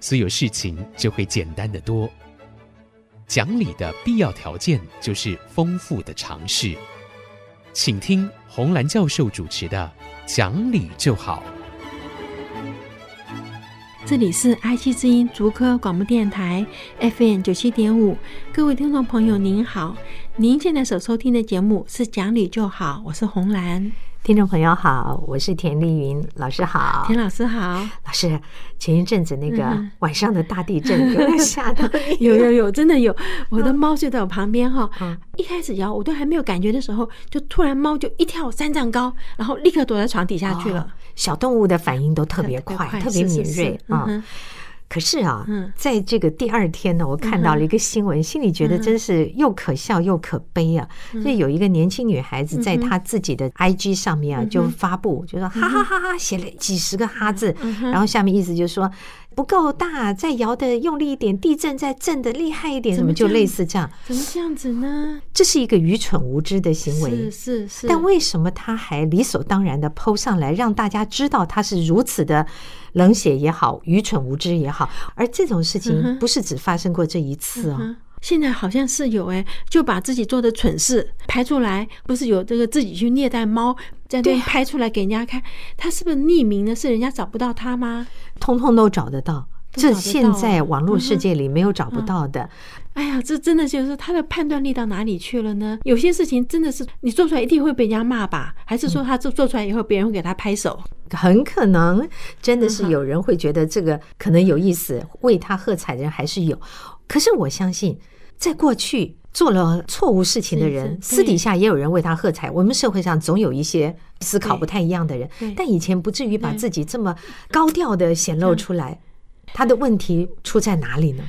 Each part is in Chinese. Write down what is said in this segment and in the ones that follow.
所有事情就会简单得多。讲理的必要条件就是丰富的常识。请听红兰教授主持的《讲理就好》。这里是 IC 之音竹科广播电台 FM 九七点五，各位听众朋友您好，您现在所收听的节目是《讲理就好》，我是红兰。听众朋友好，我是田丽云老师好，田老师好，老师，前一阵子那个晚上的大地震有没有吓到？有有有，真的有，我的猫就在我旁边哈，一开始摇我都还没有感觉的时候，就突然猫就一跳三丈高，然后立刻躲在床底下去了。小动物的反应都特别快，特别敏锐啊。可是啊，在这个第二天呢，我看到了一个新闻，心里觉得真是又可笑又可悲啊！就有一个年轻女孩子在她自己的 IG 上面啊，就发布，就说哈哈哈哈，写了几十个哈字，然后下面意思就是说不够大，再摇的用力一点，地震再震的厉害一点，怎么就类似这样？怎么这样子呢？这是一个愚蠢无知的行为，是是是。但为什么他还理所当然的 PO 上来，让大家知道他是如此的？冷血也好，愚蠢无知也好，而这种事情不是只发生过这一次哦。现在好像是有哎，就把自己做的蠢事拍出来，不是有这个自己去虐待猫，在那拍出来给人家看，他是不是匿名的？是人家找不到他吗？通通都找得到。这现在网络世界里没有找不到的。哎呀，这真的就是他的判断力到哪里去了呢？有些事情真的是你做出来一定会被人家骂吧？还是说他做做出来以后别人会给他拍手？很可能真的是有人会觉得这个可能有意思，为他喝彩的人还是有。可是我相信，在过去做了错误事情的人，私底下也有人为他喝彩。我们社会上总有一些思考不太一样的人，但以前不至于把自己这么高调的显露出来。他的问题出在哪里呢？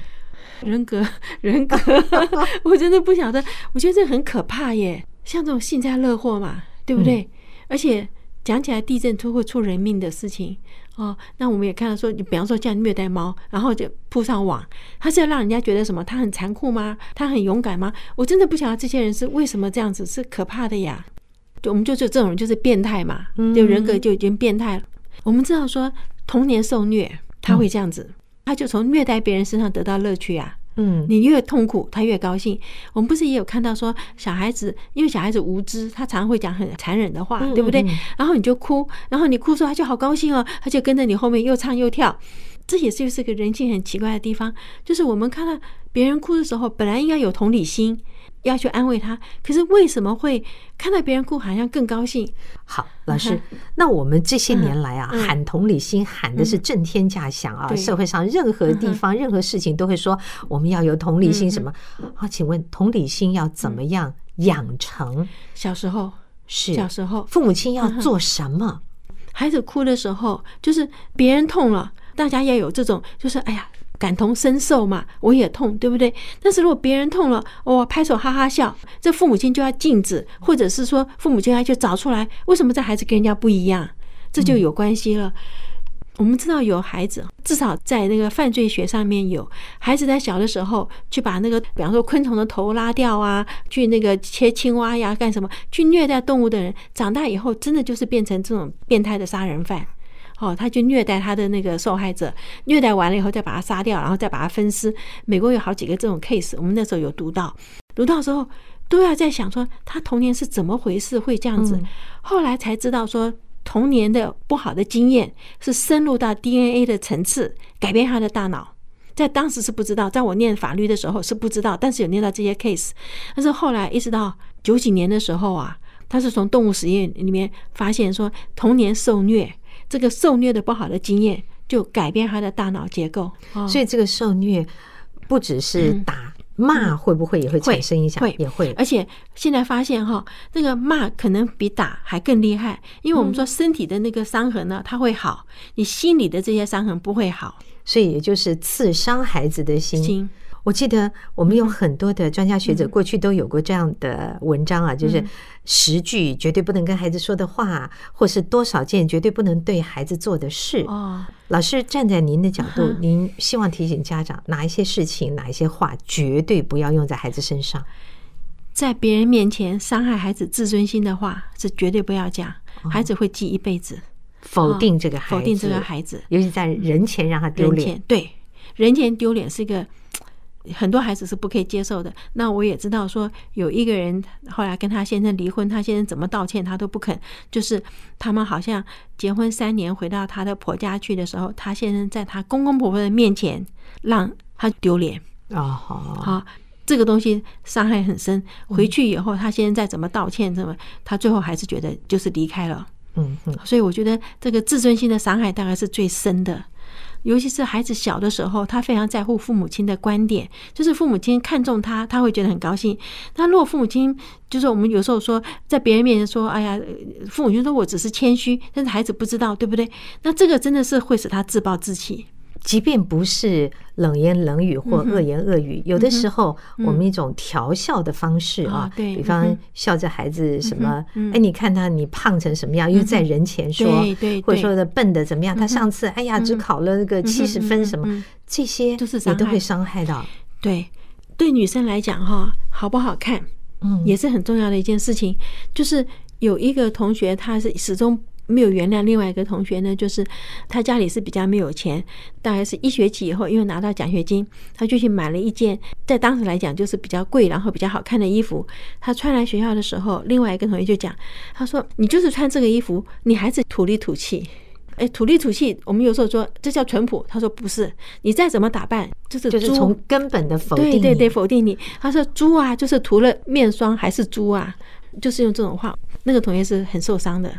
人格，人格，我真的不晓得。我觉得这很可怕耶，像这种幸灾乐祸嘛，对不对？而且讲起来，地震都会出人命的事情哦。那我们也看到说，你比方说这样虐待猫，然后就铺上网，他是要让人家觉得什么？他很残酷吗？他很勇敢吗？我真的不晓得这些人是为什么这样子，是可怕的呀。就我们就是这种人就是变态嘛，就人格就已经变态了。我们知道说童年受虐。他会这样子，他就从虐待别人身上得到乐趣啊。嗯，你越痛苦，他越高兴。我们不是也有看到说，小孩子因为小孩子无知，他常常会讲很残忍的话，对不对？然后你就哭，然后你哭的时候，他就好高兴哦，他就跟着你后面又唱又跳。这也是就是个人性很奇怪的地方，就是我们看到别人哭的时候，本来应该有同理心。要去安慰他，可是为什么会看到别人哭好像更高兴？好，老师，那我们这些年来啊，喊同理心喊的是震天价响啊！社会上任何地方、任何事情都会说我们要有同理心，什么？好，请问同理心要怎么样养成？小时候是小时候，父母亲要做什么？孩子哭的时候，就是别人痛了，大家要有这种，就是哎呀。感同身受嘛，我也痛，对不对？但是如果别人痛了，我拍手哈哈笑，这父母亲就要禁止，或者是说父母亲要去找出来，为什么这孩子跟人家不一样？这就有关系了。我们知道有孩子，至少在那个犯罪学上面有孩子在小的时候去把那个，比方说昆虫的头拉掉啊，去那个切青蛙呀，干什么？去虐待动物的人，长大以后真的就是变成这种变态的杀人犯。哦，他就虐待他的那个受害者，虐待完了以后再把他杀掉，然后再把他分尸。美国有好几个这种 case，我们那时候有读到，读到时候都要在想说他童年是怎么回事会这样子。后来才知道说童年的不好的经验是深入到 DNA 的层次，改变他的大脑。在当时是不知道，在我念法律的时候是不知道，但是有念到这些 case。但是后来一直到九几年的时候啊，他是从动物实验里面发现说童年受虐。这个受虐的不好的经验，就改变他的大脑结构。所以这个受虐不只是打骂会不会也会产生影响？会，也会。而且现在发现哈，那个骂可能比打还更厉害，因为我们说身体的那个伤痕呢，它会好，你心里的这些伤痕不会好。所以也就是刺伤孩子的心。心我记得我们有很多的专家学者过去都有过这样的文章啊，就是十句绝对不能跟孩子说的话，或是多少件绝对不能对孩子做的事。哦，老师站在您的角度，您希望提醒家长哪一些事情、哪一些话绝对不要用在孩子身上？在别人面前伤害孩子自尊心的话是绝对不要讲，孩子会记一辈子。否定这个孩子，否定这个孩子，尤其在人前让他丢脸。对，人前丢脸是一个很多孩子是不可以接受的。那我也知道说，有一个人后来跟他先生离婚，他先生怎么道歉他都不肯。就是他们好像结婚三年回到他的婆家去的时候，他先生在他公公婆婆的面前让他丢脸啊，好，好，这个东西伤害很深。回去以后，他先生再怎么道歉，怎么他最后还是觉得就是离开了。嗯嗯，所以我觉得这个自尊心的伤害大概是最深的，尤其是孩子小的时候，他非常在乎父母亲的观点，就是父母亲看重他，他会觉得很高兴。那如果父母亲就是我们有时候说在别人面前说，哎呀，父母亲说我只是谦虚，但是孩子不知道，对不对？那这个真的是会使他自暴自弃。即便不是冷言冷语或恶言恶语，有的时候我们一种调笑的方式啊，对，比方笑着孩子什么，哎，你看他你胖成什么样，又在人前说，或者说的笨的怎么样，他上次哎呀只考了那个七十分什么，这些也都会伤害到。对，对女生来讲哈，好不好看，嗯，也是很重要的一件事情。就是有一个同学，他是始终。没有原谅另外一个同学呢，就是他家里是比较没有钱，大概是一学期以后，因为拿到奖学金，他就去买了一件在当时来讲就是比较贵，然后比较好看的衣服。他穿来学校的时候，另外一个同学就讲，他说：“你就是穿这个衣服，你还是土里土气。”哎，土里土气，我们有时候说这叫淳朴。他说不是，你再怎么打扮，就是就是从根本的否定，对对对，否定你。他说猪啊，就是涂了面霜还是猪啊，就是用这种话。那个同学是很受伤的。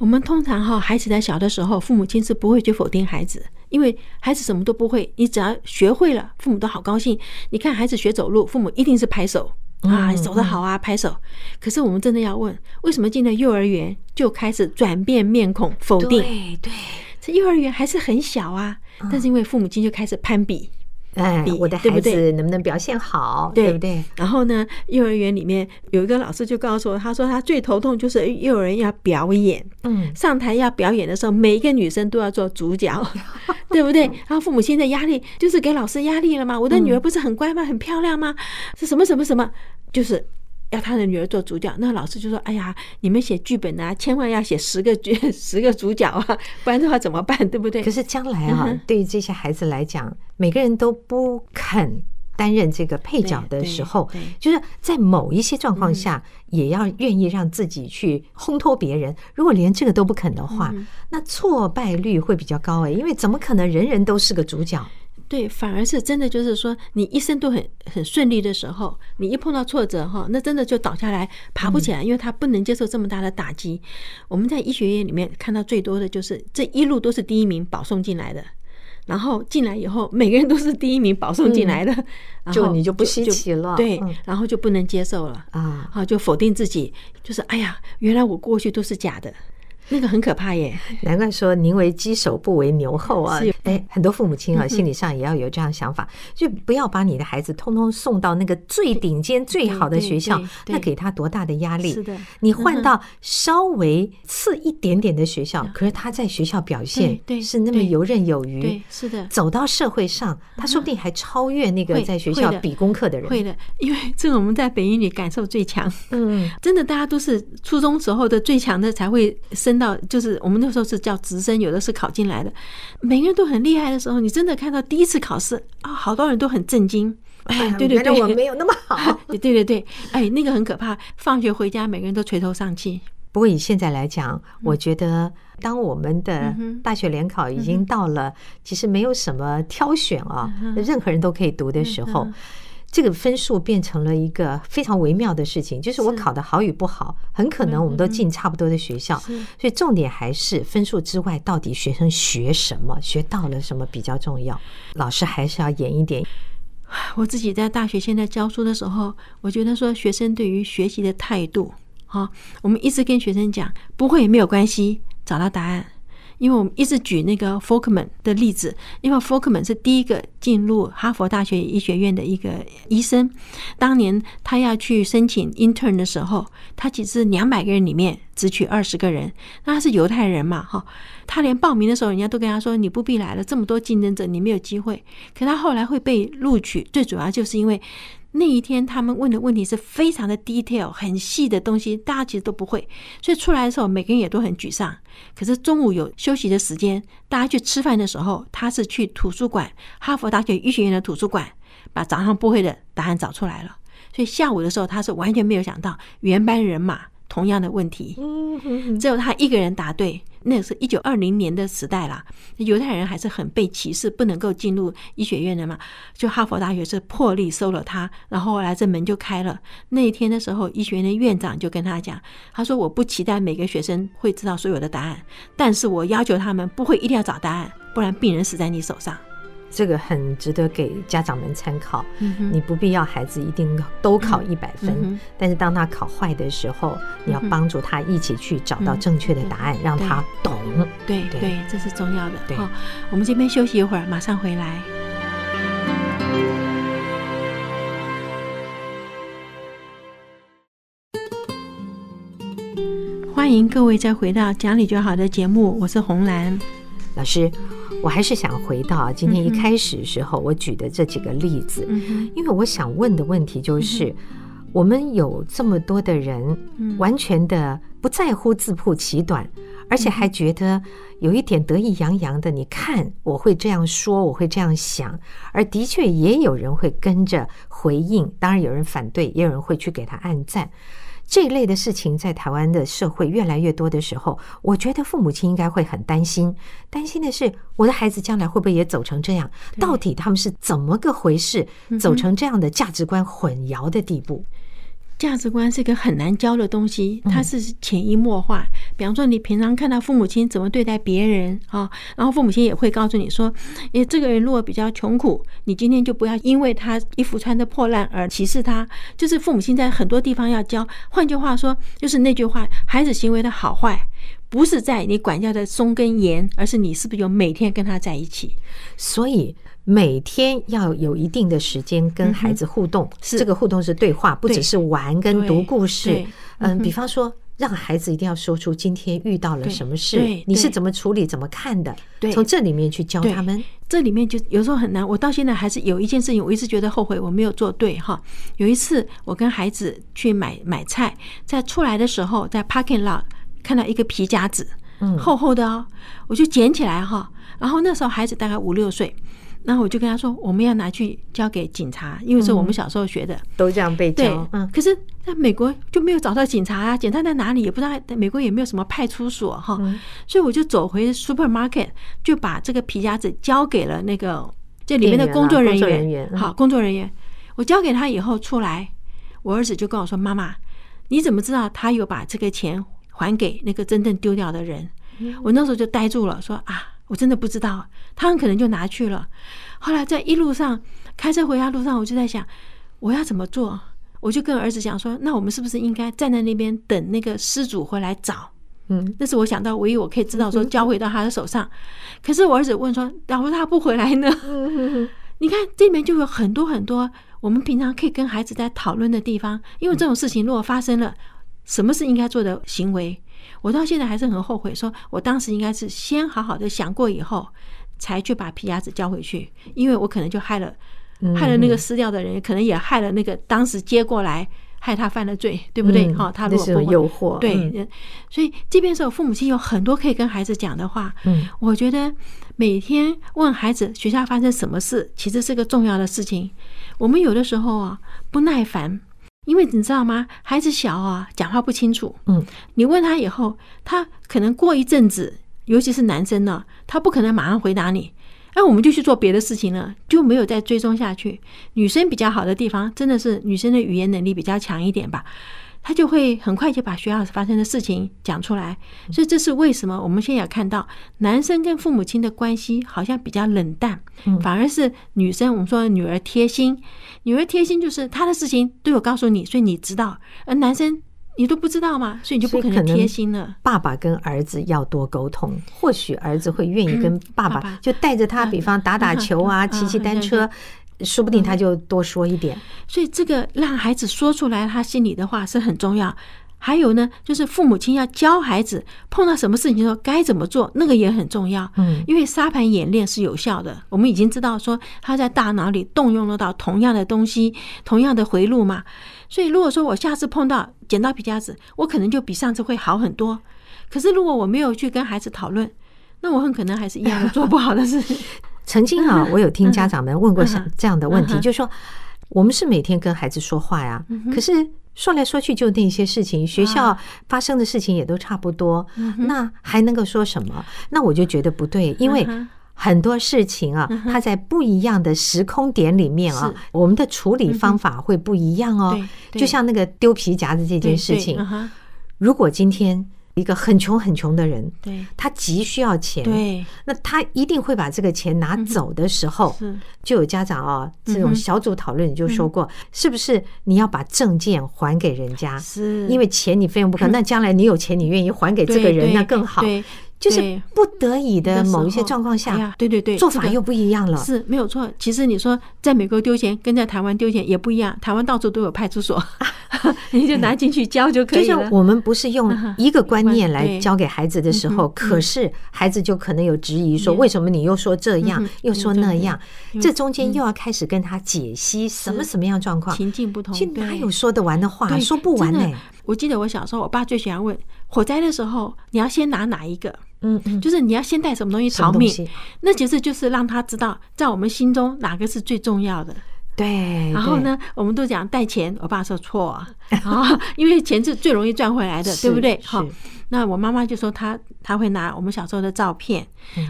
我们通常哈，孩子在小的时候，父母亲是不会去否定孩子，因为孩子什么都不会，你只要学会了，父母都好高兴。你看孩子学走路，父母一定是拍手啊，走得好啊，拍手。可是我们真的要问，为什么进了幼儿园就开始转变面孔，否定？对对，这幼儿园还是很小啊，但是因为父母亲就开始攀比。哎，我的孩子能不能表现好，对不对？然后呢，幼儿园里面有一个老师就告诉我，他说他最头痛就是幼儿园要表演，嗯，上台要表演的时候，每一个女生都要做主角，对不对？然后父母亲的压力就是给老师压力了吗？我的女儿不是很乖吗？很漂亮吗？是什么什么什么？就是。要他的女儿做主角，那老师就说：“哎呀，你们写剧本啊，千万要写十个角，十个主角啊，不然的话怎么办？对不对？”可是将来啊，对于这些孩子来讲，每个人都不肯担任这个配角的时候，就是在某一些状况下，也要愿意让自己去烘托别人。如果连这个都不肯的话，那挫败率会比较高诶，因为怎么可能人人都是个主角？对，反而是真的，就是说，你一生都很很顺利的时候，你一碰到挫折哈，那真的就倒下来，爬不起来，因为他不能接受这么大的打击。我们在医学院里面看到最多的就是这一路都是第一名保送进来的，然后进来以后，每个人都是第一名保送进来的，就你就不稀奇了，对，然后就不能接受了啊，啊，就否定自己，就是哎呀，原来我过去都是假的。那个很可怕耶，难怪说宁为鸡首不为牛后啊！哎，很多父母亲啊，心理上也要有这样想法，就不要把你的孩子通通送到那个最顶尖、最好的学校，那给他多大的压力？是的，你换到稍微次一点点的学校，可是他在学校表现是那么游刃有余，是的，走到社会上，他说不定还超越那个在学校比功课的人。会的，因为这个我们在北一女感受最强。嗯，真的，大家都是初中时候的最强的才会升。到就是我们那时候是叫直升，有的是考进来的，每个人都很厉害的时候，你真的看到第一次考试啊，好多人都很震惊。哎，对对对，我没有那么好。对对对，哎，那个很可怕。放学回家，每个人都垂头丧气。不过以现在来讲，我觉得当我们的大学联考已经到了，其实没有什么挑选啊，任何人都可以读的时候。这个分数变成了一个非常微妙的事情，就是我考的好与不好，很可能我们都进差不多的学校，所以重点还是分数之外，到底学生学什么，学到了什么比较重要。老师还是要严一点。我自己在大学现在教书的时候，我觉得说学生对于学习的态度，哈，我们一直跟学生讲，不会也没有关系，找到答案。因为我们一直举那个 Folkman 的例子，因为 Folkman 是第一个进入哈佛大学医学院的一个医生。当年他要去申请 intern 的时候，他其实两百个人里面只取二十个人。那他是犹太人嘛，哈，他连报名的时候，人家都跟他说：“你不必来了，这么多竞争者，你没有机会。”可他后来会被录取，最主要就是因为。那一天，他们问的问题是非常的 detail，很细的东西，大家其实都不会，所以出来的时候，每个人也都很沮丧。可是中午有休息的时间，大家去吃饭的时候，他是去图书馆，哈佛大学医学院的图书馆，把早上不会的答案找出来了。所以下午的时候，他是完全没有想到原班人马同样的问题，只有他一个人答对。那是一九二零年的时代啦，犹太人还是很被歧视，不能够进入医学院的嘛。就哈佛大学是破例收了他，然后后来这门就开了。那一天的时候，医学院的院长就跟他讲，他说：“我不期待每个学生会知道所有的答案，但是我要求他们不会一定要找答案，不然病人死在你手上。”这个很值得给家长们参考。你不必要孩子一定都考一百分，但是当他考坏的时候，你要帮助他一起去找到正确的答案，让他懂。对对，这是重要的。好，我们这边休息一会儿，马上回来。欢迎各位再回到讲理就好的节目，我是红兰老师。我还是想回到今天一开始的时候我举的这几个例子，因为我想问的问题就是，我们有这么多的人，完全的不在乎自曝其短，而且还觉得有一点得意洋洋的。你看，我会这样说，我会这样想，而的确也有人会跟着回应，当然有人反对，也有人会去给他按赞。这一类的事情在台湾的社会越来越多的时候，我觉得父母亲应该会很担心。担心的是，我的孩子将来会不会也走成这样？到底他们是怎么个回事？走成这样的价值观混淆的地步？价值观是一个很难教的东西，它是潜移默化。比方说，你平常看到父母亲怎么对待别人啊，然后父母亲也会告诉你说：“诶，这个人如果比较穷苦，你今天就不要因为他衣服穿的破烂而歧视他。”就是父母亲在很多地方要教。换句话说，就是那句话：孩子行为的好坏，不是在你管教的松跟严，而是你是不是有每天跟他在一起。所以。每天要有一定的时间跟孩子互动，是这个互动是对话，不只是玩跟读故事。嗯，比方说，让孩子一定要说出今天遇到了什么事，你是怎么处理、怎么看的？从这里面去教他们。这里面就有时候很难。我到现在还是有一件事情，我一直觉得后悔，我没有做对哈。有一次，我跟孩子去买买菜，在出来的时候，在 parking lot 看到一个皮夹子，厚厚的哦，我就捡起来哈。然后那时候孩子大概五六岁。然后我就跟他说，我们要拿去交给警察，因为是我们小时候学的，都这样被教。嗯，可是在美国就没有找到警察啊，警察在哪里也不知道，在美国也没有什么派出所哈，所以我就走回 supermarket，就把这个皮夹子交给了那个这里面的工作人员。好，工作人员，我交给他以后出来，我儿子就跟我说：“妈妈，你怎么知道他有把这个钱还给那个真正丢掉的人？”我那时候就呆住了，说：“啊。”我真的不知道，他很可能就拿去了。后来在一路上开车回家路上，我就在想，我要怎么做？我就跟儿子讲说，那我们是不是应该站在那边等那个失主回来找？嗯，那是我想到唯一我可以知道说 交回到他的手上。可是我儿子问说，假如他不回来呢？你看这里面就有很多很多我们平常可以跟孩子在讨论的地方，因为这种事情如果发生了，什么是应该做的行为？我到现在还是很后悔，说我当时应该是先好好的想过以后，才去把皮夹子交回去，因为我可能就害了，害了那个撕掉的人，可能也害了那个当时接过来害他犯了罪，对不对？哈，他如果不诱惑，对，所以这边是有父母亲有很多可以跟孩子讲的话。嗯，我觉得每天问孩子学校发生什么事，其实是个重要的事情。我们有的时候啊不耐烦。因为你知道吗？孩子小啊，讲话不清楚。嗯，你问他以后，他可能过一阵子，尤其是男生呢，他不可能马上回答你。哎，我们就去做别的事情了，就没有再追踪下去。女生比较好的地方，真的是女生的语言能力比较强一点吧。他就会很快就把学校发生的事情讲出来。所以这是为什么我们现在有看到男生跟父母亲的关系好像比较冷淡，反而是女生，我们说女儿贴心，女儿贴心就是他的事情都有告诉你，所以你知道，而男生。你都不知道吗？所以你就不可能贴心了。爸爸跟儿子要多沟通，或许儿子会愿意跟爸爸就带着他，比方打打球啊，骑骑单车，说不定他就多说一点。所以这个让孩子说出来他心里的话是很重要。还有呢，就是父母亲要教孩子碰到什么事情的时候该怎么做，那个也很重要。嗯，因为沙盘演练是有效的。我们已经知道说他在大脑里动用得到同样的东西，同样的回路嘛。所以如果说我下次碰到剪刀皮夹子，我可能就比上次会好很多。可是如果我没有去跟孩子讨论，那我很可能还是一样 做不好的事情。曾经啊，我有听家长们问过像这样的问题，就是说我们是每天跟孩子说话呀，可是。说来说去就那些事情，学校发生的事情也都差不多，那还能够说什么？那我就觉得不对，因为很多事情啊，它在不一样的时空点里面啊，我们的处理方法会不一样哦。就像那个丢皮夹子这件事情，如果今天。一个很穷很穷的人，对，他急需要钱，对，那他一定会把这个钱拿走的时候，就有家长哦，这种小组讨论就说过，是不是你要把证件还给人家？是，因为钱你费用不可，那将来你有钱，你愿意还给这个人，那更好。就是不得已的某一些状况下，对对对，做法又不一样了，是没有错。其实你说在美国丢钱跟在台湾丢钱也不一样，台湾到处都有派出所，你就拿进去交就可以了。就像我们不是用一个观念来教给孩子的时候，可是孩子就可能有质疑，说为什么你又说这样，又说那样？这中间又要开始跟他解析什么什么样状况，情境不同，哪有说得完的话，说不完呢。我记得我小时候，我爸最喜欢问火灾的时候，你要先拿哪一个？嗯嗯，就是你要先带什么东西逃命？那其实就是让他知道，在我们心中哪个是最重要的。对。然后呢，我们都讲带钱，我爸说错啊，因为钱是最容易赚回来的，对不对？好，那我妈妈就说她她会拿我们小时候的照片。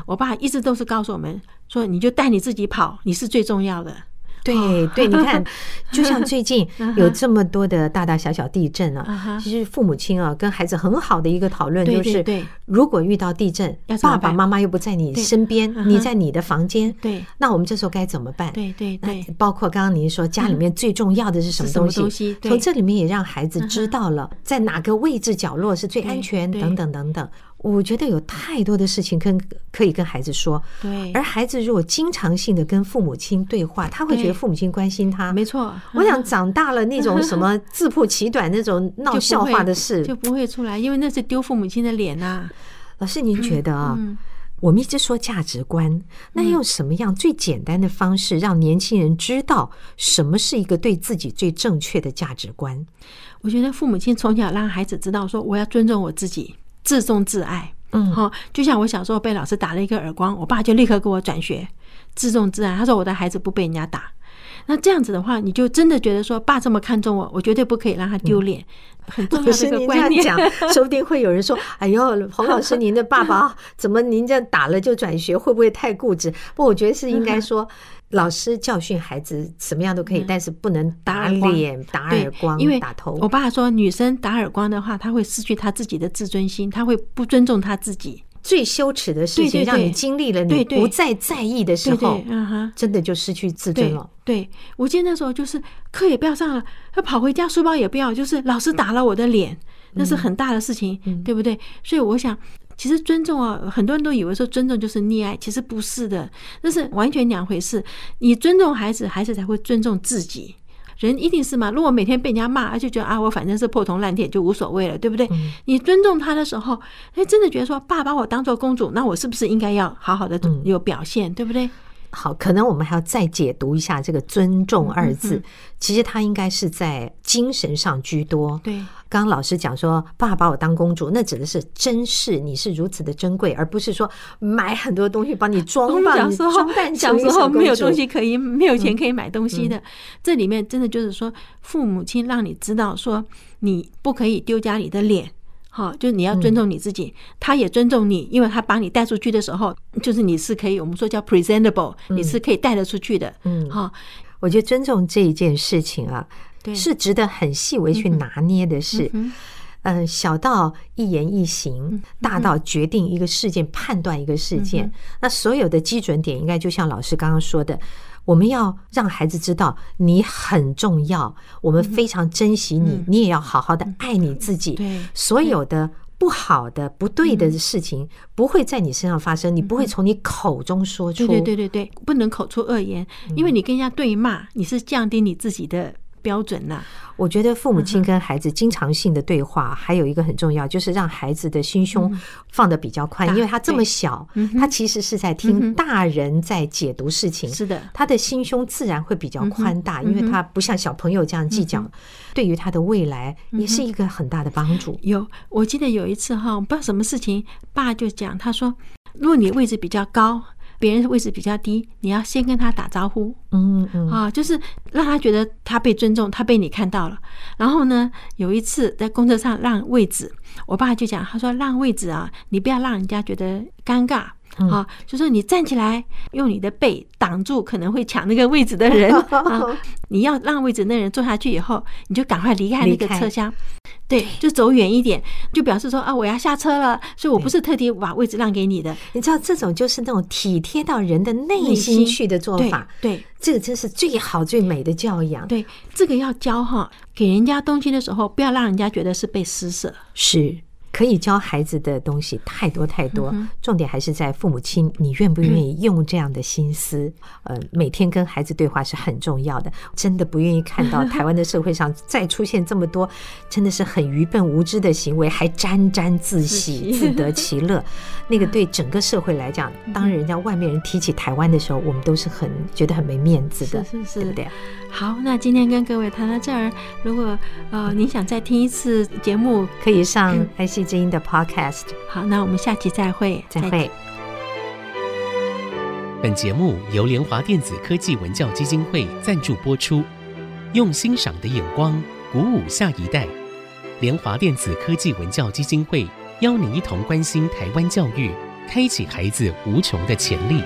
我爸一直都是告诉我们说，你就带你自己跑，你是最重要的。对对，你看，就像最近 有这么多的大大小小地震啊，其实父母亲啊跟孩子很好的一个讨论就是，如果遇到地震，爸爸妈妈又不在你身边，你在你的房间，对，那我们这时候该怎么办？对对对，包括刚刚您说家里面最重要的是什么东西？从这里面也让孩子知道了在哪个位置角落是最安全，等等等等。我觉得有太多的事情跟可以跟孩子说，对。而孩子如果经常性的跟父母亲对话，他会觉得父母亲关心他。没错，我想长大了那种什么自曝其短那种闹笑话的事 就不会出来，因为那是丢父母亲的脸呐。老师，您觉得啊？我们一直说价值观，那用什么样最简单的方式让年轻人知道什么是一个对自己最正确的价值观？我觉得父母亲从小让孩子知道说，我要尊重我自己。自重自爱，嗯，好，就像我小时候被老师打了一个耳光，我爸就立刻给我转学，自重自爱。他说我的孩子不被人家打，那这样子的话，你就真的觉得说，爸这么看重我，我绝对不可以让他丢脸。很重要的一个观念。讲，说不定会有人说，哎呦，洪老师，您的爸爸怎么您这打了就转学，会不会太固执？不，我觉得是应该说。老师教训孩子什么样都可以，但是不能打脸、打耳光、因为打头。我爸说，女生打耳光的话，她会失去她自己的自尊心，她会不尊重她自己。最羞耻的事情，让你经历了，你不再在意的时候，真的就失去自尊了。对，我记得那时候就是课也不要上了，要跑回家，书包也不要，就是老师打了我的脸，那是很大的事情，对不对？所以我想。其实尊重啊，很多人都以为说尊重就是溺爱，其实不是的，那是完全两回事。你尊重孩子，孩子才会尊重自己。人一定是嘛？如果每天被人家骂，而且觉得啊，我反正是破铜烂铁就无所谓了，对不对？你尊重他的时候，哎，真的觉得说，爸把我当做公主，那我是不是应该要好好的有表现，对不对？好，可能我们还要再解读一下这个“尊重”二字。其实它应该是在精神上居多。对，刚刚老师讲说，爸爸把我当公主，那指的是珍视你是如此的珍贵，而不是说买很多东西帮你装扮、装扮。小时候没有东西可以，没有钱可以买东西的。这里面真的就是说，父母亲让你知道说，你不可以丢家里的脸。好，就是你要尊重你自己，他也尊重你，因为他把你带出去的时候，就是你是可以，我们说叫 presentable，你是可以带得出去的。嗯，好，我觉得尊重这一件事情啊，对，是值得很细微去拿捏的事。嗯，呃，小到一言一行，大到决定一个事件、判断一个事件，那所有的基准点，应该就像老师刚刚说的。我们要让孩子知道你很重要，我们非常珍惜你，你也要好好的爱你自己。对，所有的不好的、不对的事情不会在你身上发生，你不会从你口中说出。对对对对，不能口出恶言，因为你跟人家对骂，你是降低你自己的标准呐。我觉得父母亲跟孩子经常性的对话，还有一个很重要，就是让孩子的心胸放得比较宽，因为他这么小，他其实是在听大人在解读事情。是的，他的心胸自然会比较宽大，因为他不像小朋友这样计较。对于他的未来，也是一个很大的帮助。有，我记得有一次哈，不知道什么事情，爸就讲，他说，如果你位置比较高。别人位置比较低，你要先跟他打招呼，嗯嗯啊，就是让他觉得他被尊重，他被你看到了。然后呢，有一次在公车上让位置，我爸就讲，他说让位置啊，你不要让人家觉得尴尬。啊，就是你站起来，用你的背挡住可能会抢那个位置的人 啊！你要让位置那人坐下去以后，你就赶快离开那个车厢，对，就走远一点，就表示说啊，我要下车了，所以我不是特地把位置让给你的。你知道这种就是那种体贴到人的内心去的做法，对，这个真是最好最美的教养。对，这个要教哈，给人家东西的时候，不要让人家觉得是被施舍，是。可以教孩子的东西太多太多，重点还是在父母亲，你愿不愿意用这样的心思？呃，每天跟孩子对话是很重要的。真的不愿意看到台湾的社会上再出现这么多真的是很愚笨无知的行为，还沾沾自喜、自得其乐。那个对整个社会来讲，当人家外面人提起台湾的时候，我们都是很觉得很没面子的，是是，对不对？好，那今天跟各位谈到这儿，如果呃您想再听一次节目，可以上爱惜之音的 Podcast。好，那我们下期再会，再会。本节目由联华电子科技文教基金会赞助播出，用欣赏的眼光鼓舞下一代。联华电子科技文教基金会邀您一同关心台湾教育，开启孩子无穷的潜力。